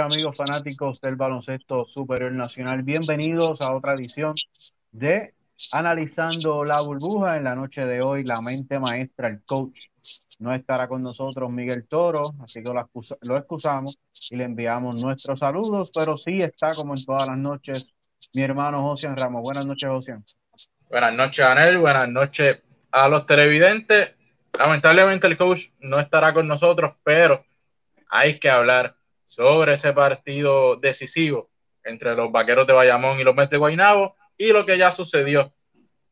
Amigos fanáticos del baloncesto superior nacional. Bienvenidos a otra edición de Analizando la burbuja. En la noche de hoy, la mente maestra, el coach, no estará con nosotros Miguel Toro, así que lo, excusamos y le enviamos nuestros saludos, pero sí está como en todas las noches mi hermano Josian Ramos. Buenas noches, Josian. Buenas noches, Anel. Buenas noches a los televidentes. Lamentablemente el coach no estará con nosotros, pero hay que hablar sobre ese partido decisivo entre los Vaqueros de Bayamón y los Mets de Guaynabo y lo que ya sucedió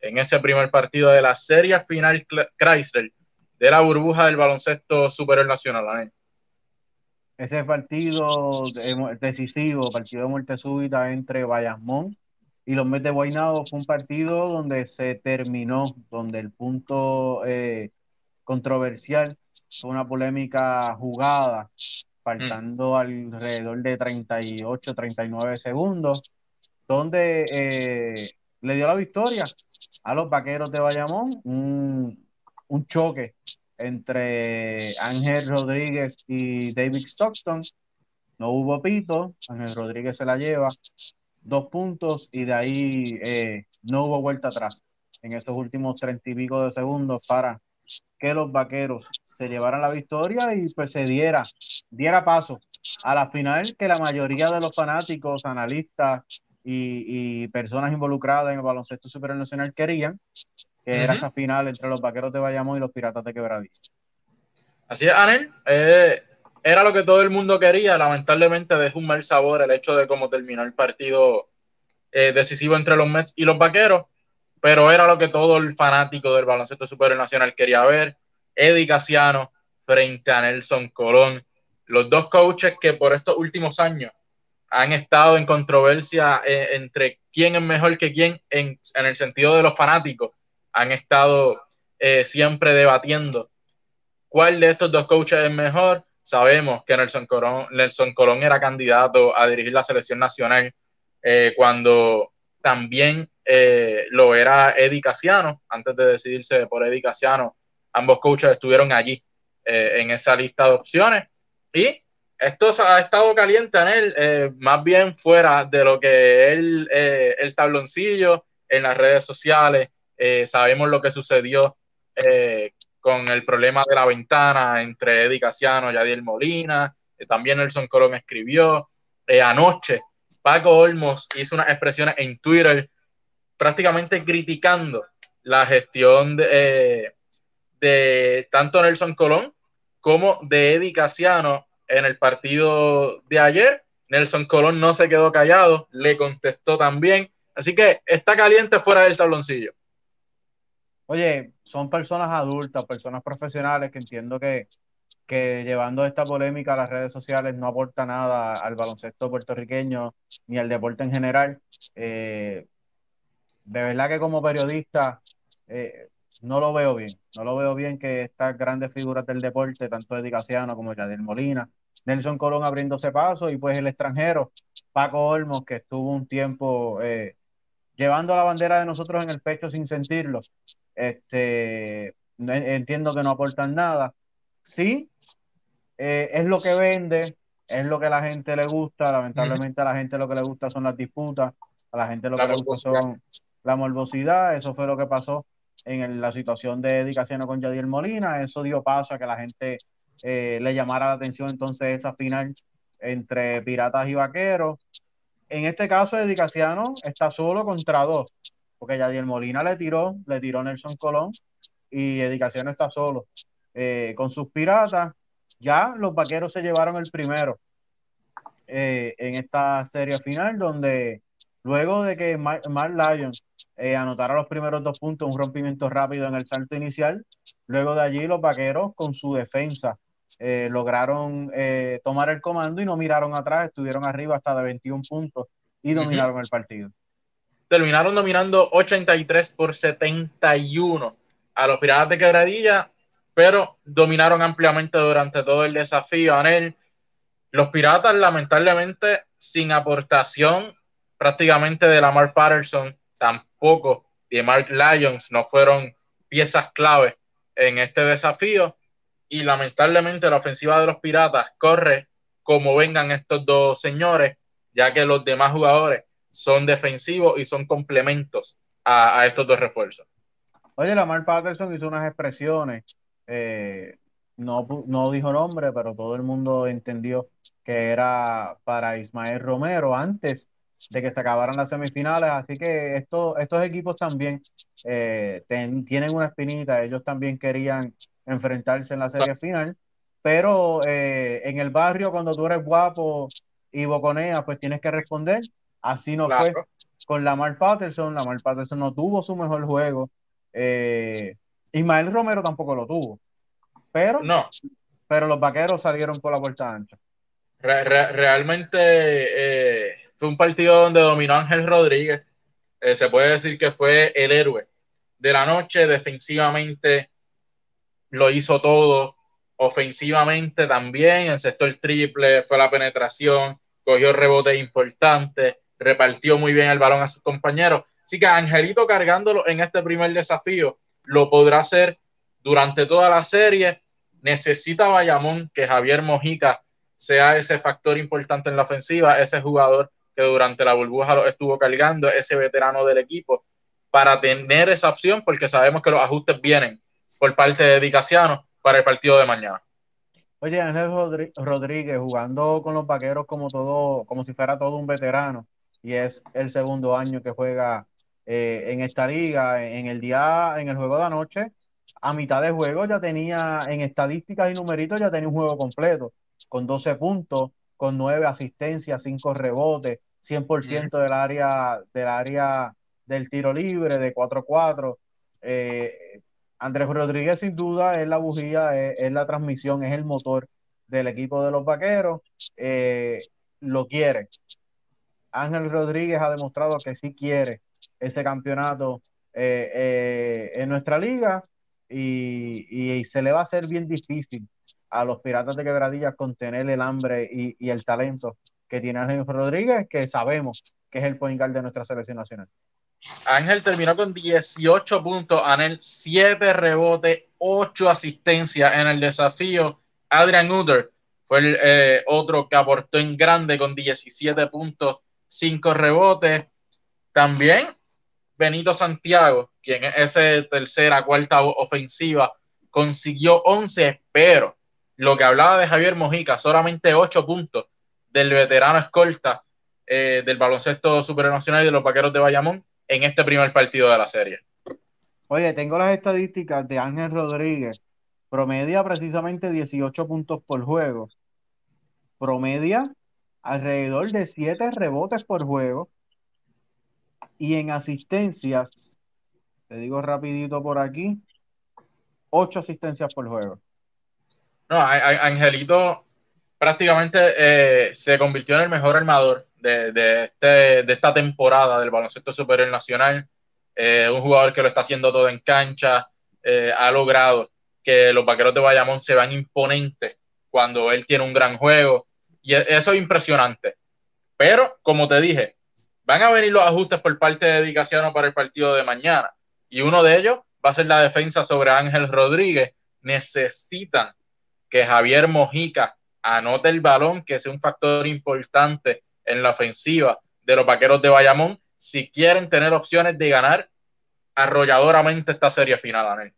en ese primer partido de la serie final Chrysler de la burbuja del baloncesto superior nacional. Ese partido decisivo, partido de muerte súbita entre Bayamón y los Mets de Guaynabo fue un partido donde se terminó, donde el punto eh, controversial fue una polémica jugada faltando alrededor de 38, 39 segundos, donde eh, le dio la victoria a los vaqueros de Bayamón, un, un choque entre Ángel Rodríguez y David Stockton. No hubo pito, Ángel Rodríguez se la lleva, dos puntos y de ahí eh, no hubo vuelta atrás en estos últimos treinta y pico de segundos para que los vaqueros se llevaran la victoria y pues se diera, diera paso a la final que la mayoría de los fanáticos, analistas y, personas involucradas en el baloncesto superior nacional querían, que era esa final entre los vaqueros de Bayamón y los piratas de Quebradilla. Así es, Anel. Eh, era lo que todo el mundo quería. Lamentablemente dejó un mal sabor el hecho de cómo terminó el partido eh, decisivo entre los Mets y los vaqueros pero era lo que todo el fanático del baloncesto superior nacional quería ver. Eddie Casiano frente a Nelson Colón, los dos coaches que por estos últimos años han estado en controversia eh, entre quién es mejor que quién en, el sentido de los fanáticos, han estado eh, siempre debatiendo cuál de estos dos coaches es mejor. Sabemos que Nelson Colón, Nelson Colón era candidato a dirigir la selección nacional eh, cuando también lo era Eddie Casiano, antes de decidirse por Eddie Casiano, ambos coaches estuvieron allí en esa lista de opciones y esto ha estado caliente en él, eh, más bien fuera de lo que él, el tabloncillo en las redes sociales, sabemos lo que sucedió con el problema de la ventana entre Eddie Casiano y Adiel Molina, también Nelson Colón escribió anoche. Paco Olmos hizo unas expresiones en Twitter prácticamente criticando la gestión de, de tanto Nelson Colón como de Eddie Casiano en el partido de ayer. Nelson Colón no se quedó callado, le contestó también. Así que está caliente fuera del tabloncillo. Oye, son personas adultas, personas profesionales que entiendo que, que llevando esta polémica a las redes sociales no aporta nada al baloncesto puertorriqueño ni al deporte en general. Eh, de verdad que como periodista eh, no lo veo bien. No lo veo bien que estas grandes figuras del deporte, tanto Eddie Casiano como Yadier Molina, Nelson Colón abriéndose paso y pues el extranjero, Paco Olmos, que estuvo un tiempo eh, llevando la bandera de nosotros en el pecho sin sentirlo. Este, entiendo que no aportan nada. Sí, eh, es lo que vende, es lo que a la gente le gusta. Lamentablemente a la gente lo que le gusta son las disputas, a la gente lo que le gusta son la morbosidad, eso fue lo que pasó en la situación de Eddie Casiano con Yadiel Molina, eso dio paso a que la gente eh, le llamara la atención entonces esa final entre Piratas y Vaqueros. En este caso, Eddie Casiano está solo contra dos, porque Yadiel Molina le tiró, le tiró Nelson Colón y Eddie Casiano está solo. Eh, con sus Piratas, ya los Vaqueros se llevaron el primero eh, en esta serie final, donde luego de que Mark Lyons eh, anotar a los primeros dos puntos, un rompimiento rápido en el salto inicial. Luego de allí los vaqueros con su defensa eh, lograron eh, tomar el comando y no miraron atrás, estuvieron arriba hasta de 21 puntos y dominaron el partido. Terminaron dominando 83 por 71 a los Piratas de Quebradilla, pero dominaron ampliamente durante todo el desafío. Anel, los Piratas lamentablemente sin aportación prácticamente de Lamar Patterson tampoco y Mark Lyons no fueron piezas clave en este desafío. Y lamentablemente la ofensiva de los Piratas corre como vengan estos dos señores, ya que los demás jugadores son defensivos y son complementos a, estos dos refuerzos. Oye, Lamar Patterson hizo unas expresiones, eh, no, no dijo nombre, pero todo el mundo entendió que era para Ismael Romero antes de que se acabaran las semifinales. Así que esto, estos equipos también eh, tienen una espinita. Ellos también querían enfrentarse en la serie final. Pero eh, en el barrio, cuando tú eres guapo y boconea, pues tienes que responder. Así no fue con Lamar Patterson. Lamar Patterson no tuvo su mejor juego. Eh, Ismael Romero tampoco lo tuvo. Pero, no. pero los vaqueros salieron por la vuelta ancha. realmente eh, fue un partido donde dominó Ángel Rodríguez. Eh, se puede decir que fue el héroe de la noche. Defensivamente lo hizo todo. Ofensivamente también, el triple, fue la penetración, cogió rebotes importantes, repartió muy bien el balón a sus compañeros. Así que Angelito cargándolo en este primer desafío lo podrá hacer durante toda la serie. Necesita Bayamón que Javier Mojica sea ese factor importante en la ofensiva, ese jugador durante la burbuja lo estuvo cargando, ese veterano del equipo, para tener esa opción, porque sabemos que los ajustes vienen por parte de Dicasiano para el partido de mañana. Oye, Ángel Rodríguez jugando con los vaqueros como todo, como si fuera todo un veterano, y es el segundo año que juega eh, en esta liga, en el día, en el juego de anoche, a mitad de juego ya tenía, en estadísticas y numeritos, ya tenía un juego completo, con 12 puntos, con 9 asistencias, 5 rebotes, 100% del área, del área del tiro libre, de 4-4. Eh, Andrés Rodríguez, sin duda, es la bujía, es, la transmisión, es el motor del equipo de los vaqueros. Eh, lo quiere. Ángel Rodríguez ha demostrado que sí quiere este campeonato eh, en nuestra liga y, se le va a hacer bien difícil a los Piratas de Quebradillas contener el hambre y, el talento que tiene Ángel Rodríguez, que sabemos que es el point guard de nuestra selección nacional. Ángel terminó con 18 puntos, Anel 7 rebotes, 8 asistencias en el desafío. Adrian Uder fue el eh, otro que aportó en grande con 17 puntos, 5 rebotes. También Benito Santiago, quien es esa tercera, cuarta ofensiva, consiguió 11, pero lo que hablaba de Javier Mojica, solamente 8 puntos del veterano escolta eh, del baloncesto supernacional y de los vaqueros de Bayamón en este primer partido de la serie. Oye, tengo las estadísticas de Ángel Rodríguez. Promedia precisamente 18 puntos por juego. Promedia alrededor de 7 rebotes por juego y en asistencias, te digo rapidito por aquí, ocho asistencias por juego. No, Angelito prácticamente eh, se convirtió en el mejor armador de, este, esta temporada del baloncesto superior nacional. Eh, un jugador que lo está haciendo todo en cancha, eh, ha logrado que los vaqueros de Bayamón se vean imponentes cuando él tiene un gran juego. Y e, eso es impresionante. Pero, como te dije, van a venir los ajustes por parte de Dedicaciano para el partido de mañana. Y uno de ellos va a ser la defensa sobre Ángel Rodríguez. Necesitan que Javier Mojica anote el balón, que sea un factor importante en la ofensiva de los vaqueros de Bayamón, si quieren tener opciones de ganar arrolladoramente esta serie final,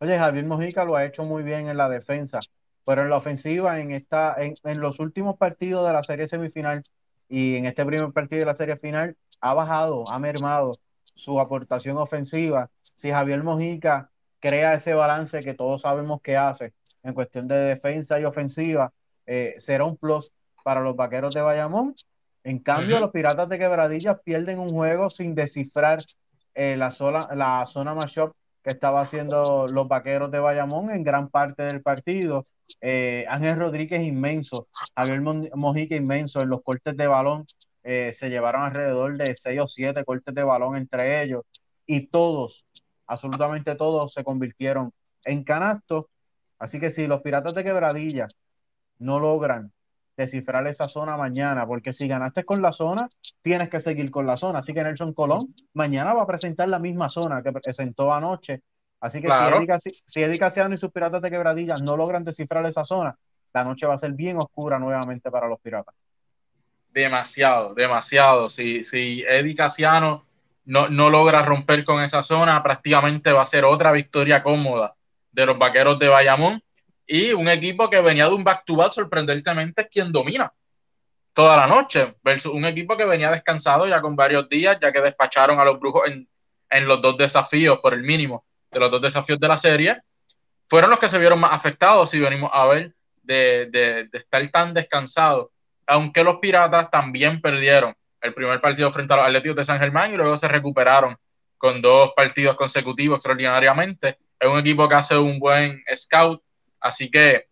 Oye, Javier Mojica lo ha hecho muy bien en la defensa, pero en la ofensiva, en, esta, en, en los últimos partidos de la serie semifinal, y en este primer partido de la serie final ha bajado, ha mermado su aportación ofensiva. Si Javier Mojica crea ese balance que todos sabemos que hace en cuestión de defensa y ofensiva, eh, será un plus para los vaqueros de Bayamón. En cambio, los Piratas de Quebradillas pierden un juego sin descifrar eh, la, zona, la zona mashup que estaba haciendo los vaqueros de Bayamón en gran parte del partido. Eh, Ángel Rodríguez inmenso, Javier Mojica inmenso en los cortes de balón. Eh, se llevaron alrededor de seis o siete cortes de balón entre ellos y todos, absolutamente todos, se convirtieron en canastos. Así que si los Piratas de Quebradilla no logran descifrar esa zona mañana, porque si ganaste con la zona, tienes que seguir con la zona. Así que Nelson Colón mañana va a presentar la misma zona que presentó anoche Así que si, Eddie, y sus piratas de quebradillas no logran descifrar esa zona, la noche va a ser bien oscura nuevamente para los Piratas. Demasiado, demasiado. Si, si Eddie Casiano no, no logra romper con esa zona, prácticamente va a ser otra victoria cómoda de los Vaqueros de Bayamón y un equipo que venía de un back-to-back sorprendentemente es quien domina toda la noche, versus un equipo que venía descansado ya con varios días, ya que despacharon a los brujos en, en los dos desafíos por el mínimo de los dos desafíos de la serie, fueron los que se vieron más afectados, si venimos a ver, de, de, de estar tan descansados, aunque los Piratas también perdieron el primer partido frente a los Atléticos de San Germán y luego se recuperaron con dos partidos consecutivos extraordinariamente. Es un equipo que hace un buen scout, así que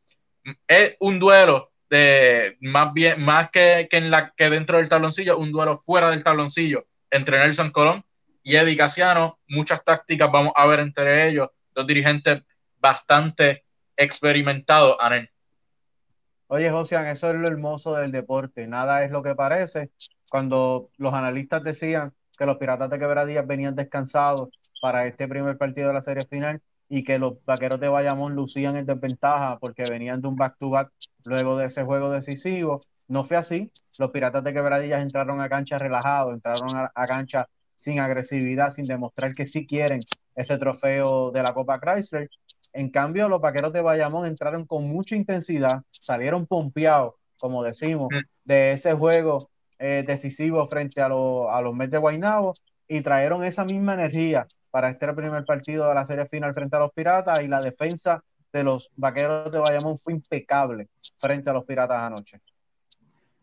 es un duelo de más bien más que, que, en la que dentro del tabloncillo, un duelo fuera del tabloncillo entre Nelson Colón y Eddie Casiano. Muchas tácticas vamos a ver entre ellos, dos dirigentes bastante experimentados, Anel. Oye, Josian, eso es lo hermoso del deporte. Nada es lo que parece. Cuando los analistas decían que los Piratas de Quebradillas venían descansados para este primer partido de la serie final y que los Vaqueros de Bayamón lucían en desventaja porque venían de un back-to-back luego de ese juego decisivo, no fue así. Los Piratas de Quebradillas entraron a cancha relajados, entraron a, a cancha sin agresividad, sin demostrar que sí quieren ese trofeo de la Copa Chrysler en cambio, los vaqueros de Bayamón entraron con mucha intensidad, salieron pompeados, como decimos, mm. de ese juego eh, decisivo frente a, a los Mets de Guaynabo y trajeron esa misma energía para este primer partido de la serie final frente a los Piratas y la defensa de los vaqueros de Bayamón fue impecable frente a los Piratas anoche.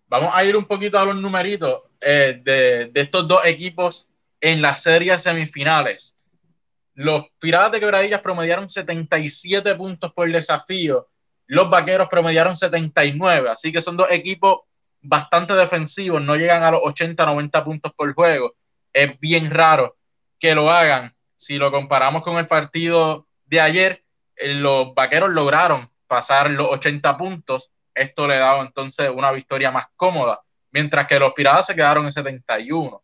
Vamos a ir un poquito a los numeritos eh, de, de estos dos equipos en las series semifinales. Los Piratas de Quebradillas promediaron 77 puntos por desafío. Los Vaqueros promediaron 79. Así que son dos equipos bastante defensivos. No llegan a los 80, 90 puntos por juego. Es bien raro que lo hagan. Si lo comparamos con el partido de ayer, eh, los Vaqueros lograron pasar los 80 puntos. Esto le daba entonces una victoria más cómoda. Mientras que los Piratas se quedaron en 71.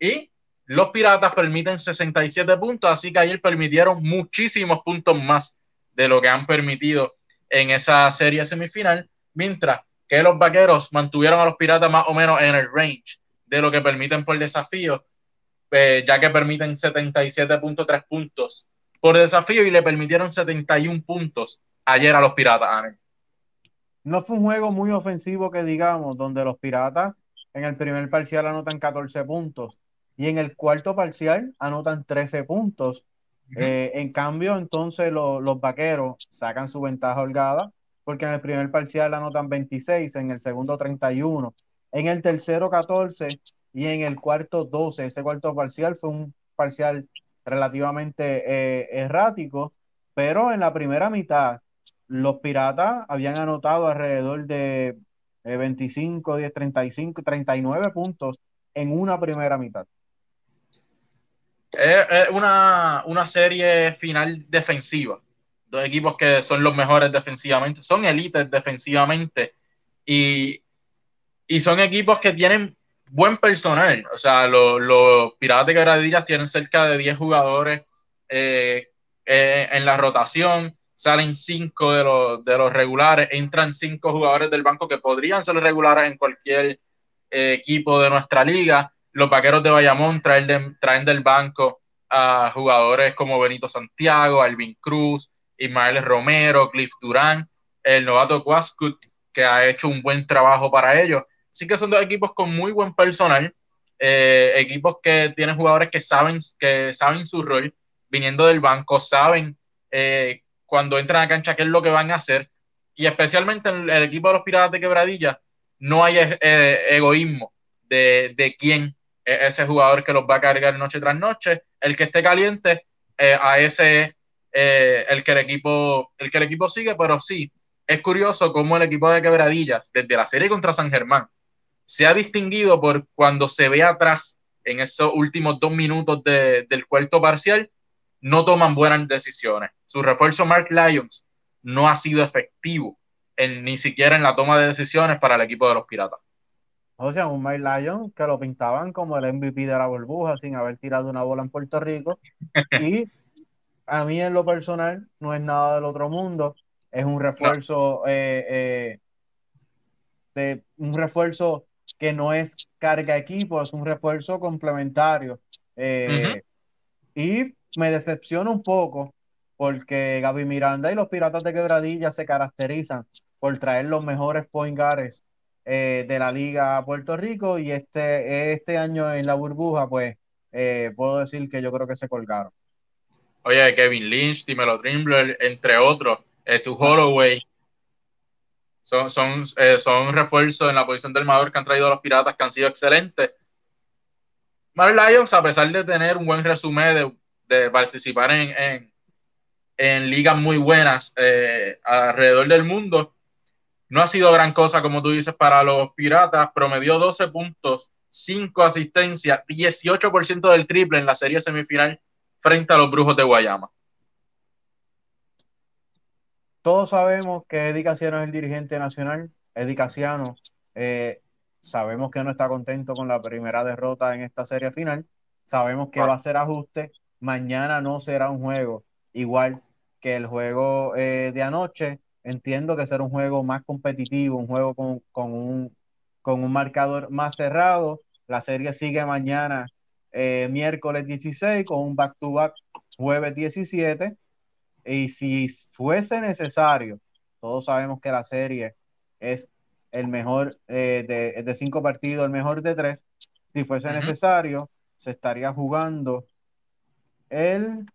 Y los Piratas permiten 67 puntos, así que ayer permitieron muchísimos puntos más de lo que han permitido en esa serie semifinal, mientras que los Vaqueros mantuvieron a los Piratas más o menos en el range de lo que permiten por desafío, eh, ya que permiten 77.3 puntos por desafío y le permitieron 71 puntos ayer a los Piratas. No fue un juego muy ofensivo que digamos, donde los Piratas en el primer parcial anotan 14 puntos y en el cuarto parcial anotan 13 puntos. Eh, en cambio, entonces los vaqueros sacan su ventaja holgada porque en el primer parcial anotan 26, en el segundo 31, en el tercero 14 y en el cuarto 12. Ese cuarto parcial fue un parcial relativamente eh, errático, pero en la primera mitad los Piratas habían anotado alrededor de 25, 10, 35, 39 puntos en una primera mitad. Es, una, una, serie final defensiva. Dos equipos que son los mejores defensivamente, son élites defensivamente y, y, son equipos que tienen buen personal. O sea, los, los Piratas de Quebradillas tienen cerca de 10 jugadores eh, eh, en la rotación. Salen 5 de los, de los regulares, entran 5 jugadores del banco que podrían ser regulares en cualquier eh, equipo de nuestra liga los vaqueros de Bayamón traen, traen del banco a jugadores como Benito Santiago, Alvin Cruz, Ismael Romero, Cliff Durán, el novato Quascut, que ha hecho un buen trabajo para ellos. Así que son dos equipos con muy buen personal, eh, equipos que tienen jugadores que saben, que saben su rol, viniendo del banco, saben eh, cuando entran a cancha qué es lo que van a hacer. Y especialmente en el equipo de los Piratas de Quebradilla, no hay eh, egoísmo de, de quién ese jugador que los va a cargar noche tras noche. El que esté caliente, a ese eh, el que el equipo, el que el equipo sigue, pero sí, es curioso cómo el equipo de Quebradillas, desde la serie contra San Germán, se ha distinguido por cuando se ve atrás en esos últimos dos minutos del cuarto parcial, no toman buenas decisiones. Su refuerzo Mark Lyons no ha sido efectivo en, ni siquiera en la toma de decisiones para el equipo de los Piratas. O sea, un Mike Lyon que lo pintaban como el MVP de la burbuja sin haber tirado una bola en Puerto Rico. Y a mí en lo personal no es nada del otro mundo es un refuerzo, de, un refuerzo que no es carga equipo, es un refuerzo complementario. Y me decepciona un poco porque Gaby Miranda y los Piratas de Quebradilla se caracterizan por traer los mejores point guards eh, de la liga a Puerto Rico y este, este año en la burbuja, pues eh, puedo decir que yo creo que se colgaron. Oye, Kevin Lynch, Timelo Trimble, entre otros, eh, tu Holloway, son, son, son refuerzos en la posición del Mador que han traído a los Piratas que han sido excelentes. Mar Lions, a pesar de tener un buen resumen de, de participar en, en, en, ligas muy buenas alrededor del mundo, no ha sido gran cosa, como tú dices, para los Piratas. Promedió 12 puntos, 5 asistencias, 18% del triple en la serie semifinal frente a los Brujos de Guayama. Todos sabemos que Eddie Casiano es el dirigente nacional. Eddie Casiano, eh, sabemos que no está contento con la primera derrota en esta serie final. Sabemos que va a hacer ajuste. Mañana no será un juego igual que el juego eh, de anoche entiendo que será un juego más competitivo, un juego con, un, con un marcador más cerrado. La serie sigue mañana, eh, miércoles 16, con un back-to-back jueves 17. Y si fuese necesario, todos sabemos que la serie es el mejor eh, de, cinco partidos, el mejor de tres. Si fuese necesario, se estaría jugando el,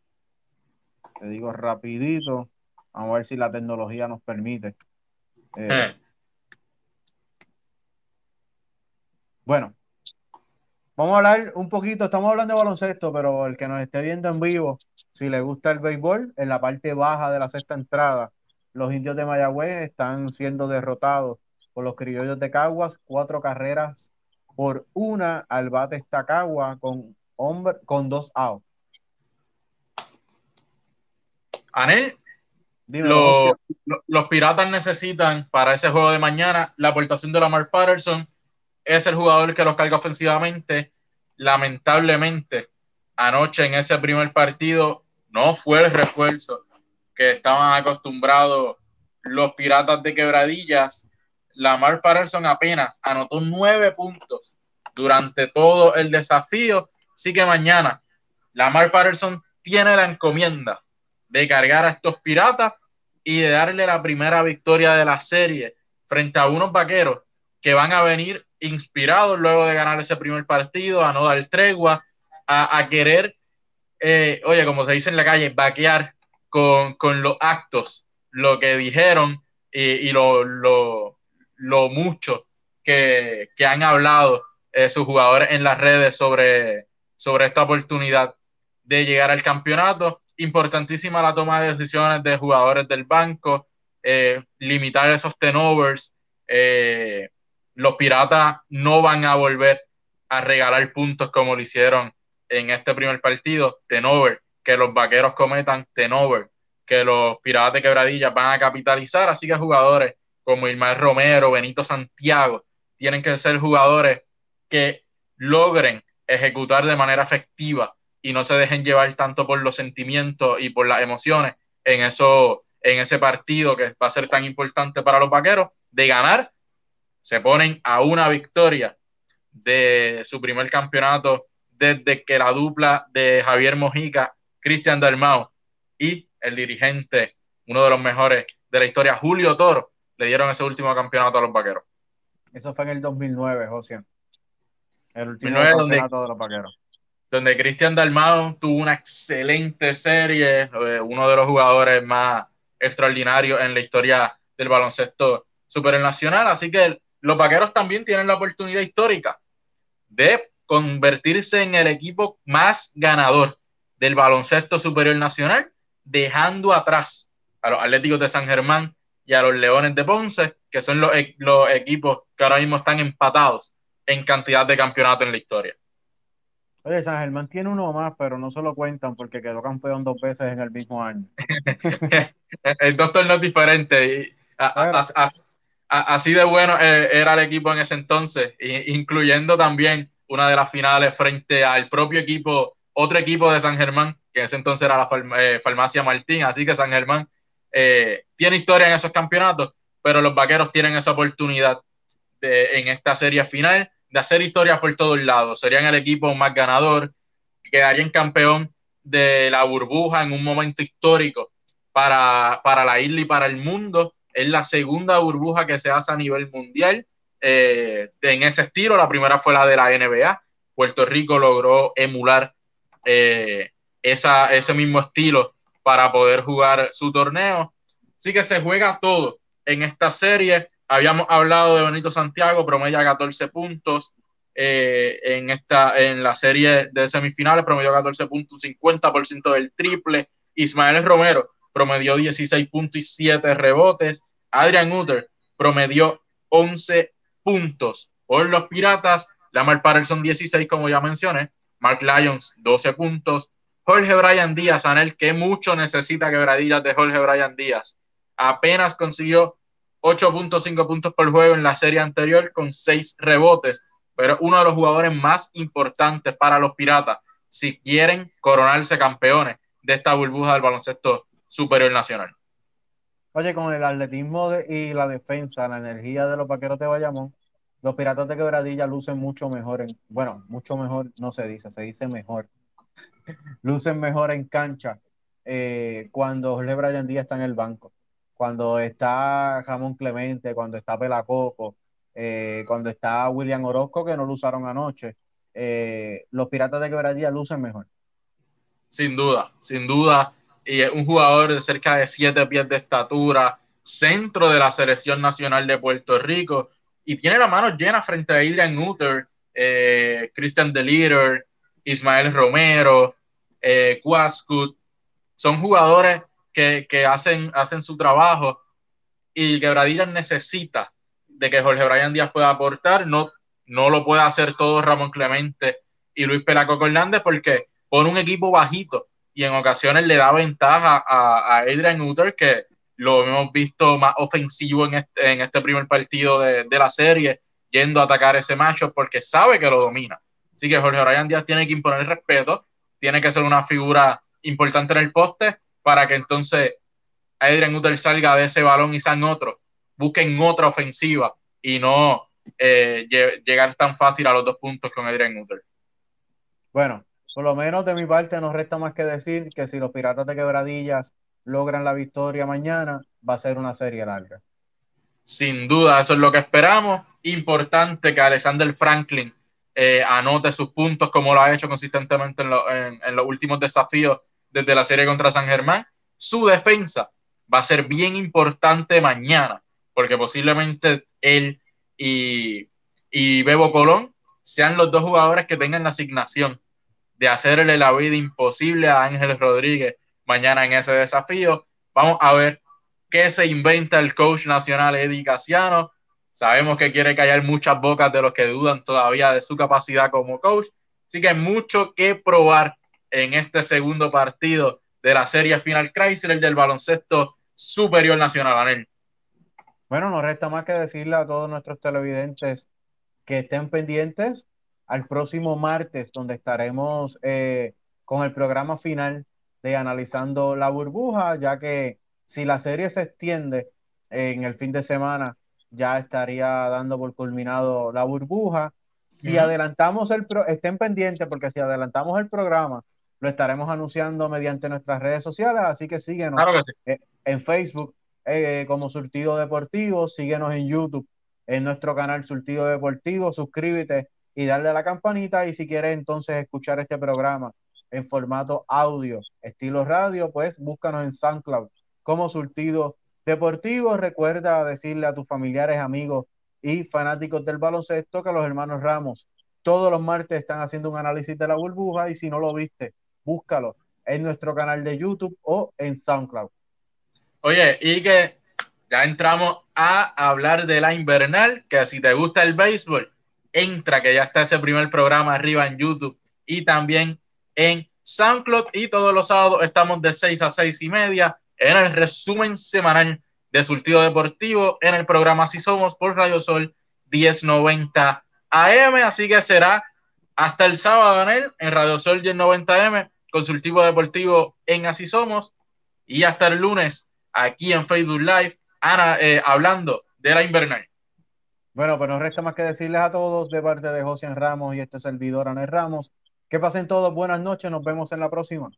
te digo rapidito, Vamos a ver si la tecnología nos permite. Eh, eh. Bueno, vamos a hablar un poquito, estamos hablando de baloncesto, pero el que nos esté viendo en vivo, si le gusta el béisbol, en la parte baja de la sexta entrada, los indios de Mayagüez están siendo derrotados por los criollos de Caguas, cuatro carreras por una al bate esta Cagua con, hombre, con dos outs. Anel, los, los, Piratas necesitan para ese juego de mañana la aportación de Lamar Patterson. Es el jugador que los carga ofensivamente. Lamentablemente, anoche en ese primer partido no fue el refuerzo que estaban acostumbrados los Piratas de Quebradillas. Lamar Patterson apenas anotó nueve puntos durante todo el desafío. Así que mañana Lamar Patterson tiene la encomienda de cargar a estos piratas y de darle la primera victoria de la serie frente a unos vaqueros que van a venir inspirados luego de ganar ese primer partido, a no dar tregua, a, querer, eh, oye, como se dice en la calle, vaquear con, los actos, lo que dijeron y, lo, lo, mucho que, han hablado eh, sus jugadores en las redes sobre, sobre esta oportunidad de llegar al campeonato importantísima la toma de decisiones de jugadores del banco, eh, limitar esos tenovers. Los Piratas no van a volver a regalar puntos como lo hicieron en este primer partido. Tenover, que los vaqueros cometan tenover, que los Piratas de Quebradillas van a capitalizar. Así que jugadores como Ismael Romero, Benito Santiago, tienen que ser jugadores que logren ejecutar de manera efectiva y no se dejen llevar tanto por los sentimientos y por las emociones en, eso, en ese partido que va a ser tan importante para los vaqueros, de ganar, se ponen a una victoria de su primer campeonato desde que la dupla de Javier Mojica, Cristian Dalmau y el dirigente, uno de los mejores de la historia, Julio Toro, le dieron ese último campeonato a los vaqueros. Eso fue en el 2009, José. El último campeonato de los vaqueros donde Cristian Dalmado tuvo una excelente serie, eh, uno de los jugadores más extraordinarios en la historia del baloncesto supernacional. Así que los vaqueros también tienen la oportunidad histórica de convertirse en el equipo más ganador del baloncesto superior nacional, dejando atrás a los Atléticos de San Germán y a los Leones de Ponce, que son los, los equipos que ahora mismo están empatados en cantidad de campeonatos en la historia. Oye, San Germán tiene uno más, pero no se lo cuentan porque quedó campeón dos veces en el mismo año. el doctor no es diferente. así de bueno eh, era el equipo en ese entonces, incluyendo también una de las finales frente al propio equipo, otro equipo de San Germán, que en ese entonces era la eh, Farmacia Martín. Así que San Germán eh, tiene historia en esos campeonatos, pero los vaqueros tienen esa oportunidad de, en esta serie final de hacer historias por todos lados. Serían el equipo más ganador, quedarían campeón de la burbuja en un momento histórico para, para la isla y para el mundo. Es la segunda burbuja que se hace a nivel mundial eh, en ese estilo. La primera fue la de la NBA. Puerto Rico logró emular eh, esa, ese mismo estilo para poder jugar su torneo. Así que se juega todo en esta serie. Habíamos hablado de Benito Santiago, promedia 14 puntos eh, en, esta, en la serie de semifinales, promedió 14 puntos, 50% del triple. Ismael Romero promedió 16 puntos y 7 rebotes. Adrian Uter promedió 11 puntos por los Piratas. Lamar Patterson 16, como ya mencioné. Mark Lyons 12 puntos. Jorge Bryan Díaz, Anel, que mucho necesita quebradillas de Jorge Bryan Díaz. Apenas consiguió 8.5 puntos por juego en la serie anterior con 6 rebotes, pero uno de los jugadores más importantes para los Piratas si quieren coronarse campeones de esta burbuja del baloncesto superior nacional. Oye, con el atletismo y la defensa, la energía de los vaqueros de Bayamón, los piratas de quebradilla lucen mucho mejor en, bueno, mucho mejor no se dice, se dice mejor. lucen mejor en cancha eh, cuando Jorge Brian Díaz está en el banco, cuando está Jamón Clemente, cuando está Pelacoco, eh, cuando está William Orozco, que no lo usaron anoche. Eh, los piratas de quebradilla lucen mejor. Sin duda, sin duda y es un jugador de cerca de siete pies de estatura, centro de la selección nacional de Puerto Rico, y tiene las manos llenas frente a Adrian Uter, eh, Christian Deliter, Ismael Romero, eh, son jugadores que, hacen, hacen su trabajo y Quebradillas necesita de que Jorge Brian Díaz pueda aportar, no, no lo puede hacer todo Ramón Clemente y Luis Pelaco Hernández porque por un equipo bajito y en ocasiones le da ventaja a, Adrian Uter, que lo hemos visto más ofensivo en este, en este primer partido de, la serie, yendo a atacar ese macho porque sabe que lo domina. Así que Jorge Ryan Díaz tiene que imponer respeto, tiene que ser una figura importante en el poste para que entonces Adrian Uter salga de ese balón y sean otros, busquen otra ofensiva y no eh, llegar tan fácil a los dos puntos con Adrian Uter. Bueno, por lo menos de mi parte no resta más que decir que si los Piratas de Quebradillas logran la victoria mañana, va a ser una serie larga. Sin duda, eso es lo que esperamos. Importante que Alexander Franklin eh, anote sus puntos como lo ha hecho consistentemente en, los últimos desafíos desde la serie contra San Germán. Su defensa va a ser bien importante mañana, porque posiblemente él y, y Bebo Colón sean los dos jugadores que tengan la asignación de hacerle la vida imposible a Ángel Rodríguez mañana en ese desafío. Vamos a ver qué se inventa el coach nacional Eddie Casiano. Sabemos que quiere callar muchas bocas de los que dudan todavía de su capacidad como coach. Así que mucho que probar en este segundo partido de la serie final Chrysler del baloncesto superior nacional, Anel. Bueno, no resta más que decirle a todos nuestros televidentes que estén pendientes al próximo martes, donde estaremos eh, con el programa final de analizando la burbuja, ya que si la serie se extiende en el fin de semana, ya estaría dando por culminado la burbuja. Si adelantamos el pro estén pendientes porque si adelantamos el programa, lo estaremos anunciando mediante nuestras redes sociales, así que síguenos eh, en Facebook eh, como Surtido Deportivo, síguenos en YouTube en nuestro canal Surtido Deportivo, suscríbete y darle a la campanita. Y si quieres entonces escuchar este programa en formato audio, estilo radio, pues búscanos en SoundCloud como Surtido Deportivo. Recuerda decirle a tus familiares, amigos y fanáticos del baloncesto que los hermanos Ramos todos los martes están haciendo un análisis de la burbuja y si no lo viste, búscalo en nuestro canal de YouTube o en SoundCloud. Oye, y que ya entramos a hablar de la invernal, que si te gusta el béisbol, entra, que ya está ese primer programa arriba en YouTube y también en SoundCloud. Y todos los sábados estamos de 6 a 6 y media en el resumen semanal de Surtido Deportivo en el programa Así Somos por Radio Sol 1090 AM. Así que será hasta el sábado en, en Radio Sol 1090 AM, Consultivo Deportivo en Así Somos. Y hasta el lunes aquí en Facebook Live, Ana, eh, hablando de la invernal. Bueno, pues nos resta más que decirles a todos de parte de José Ramos y este servidor Anel Ramos. Que pasen todos buenas noches, nos vemos en la próxima.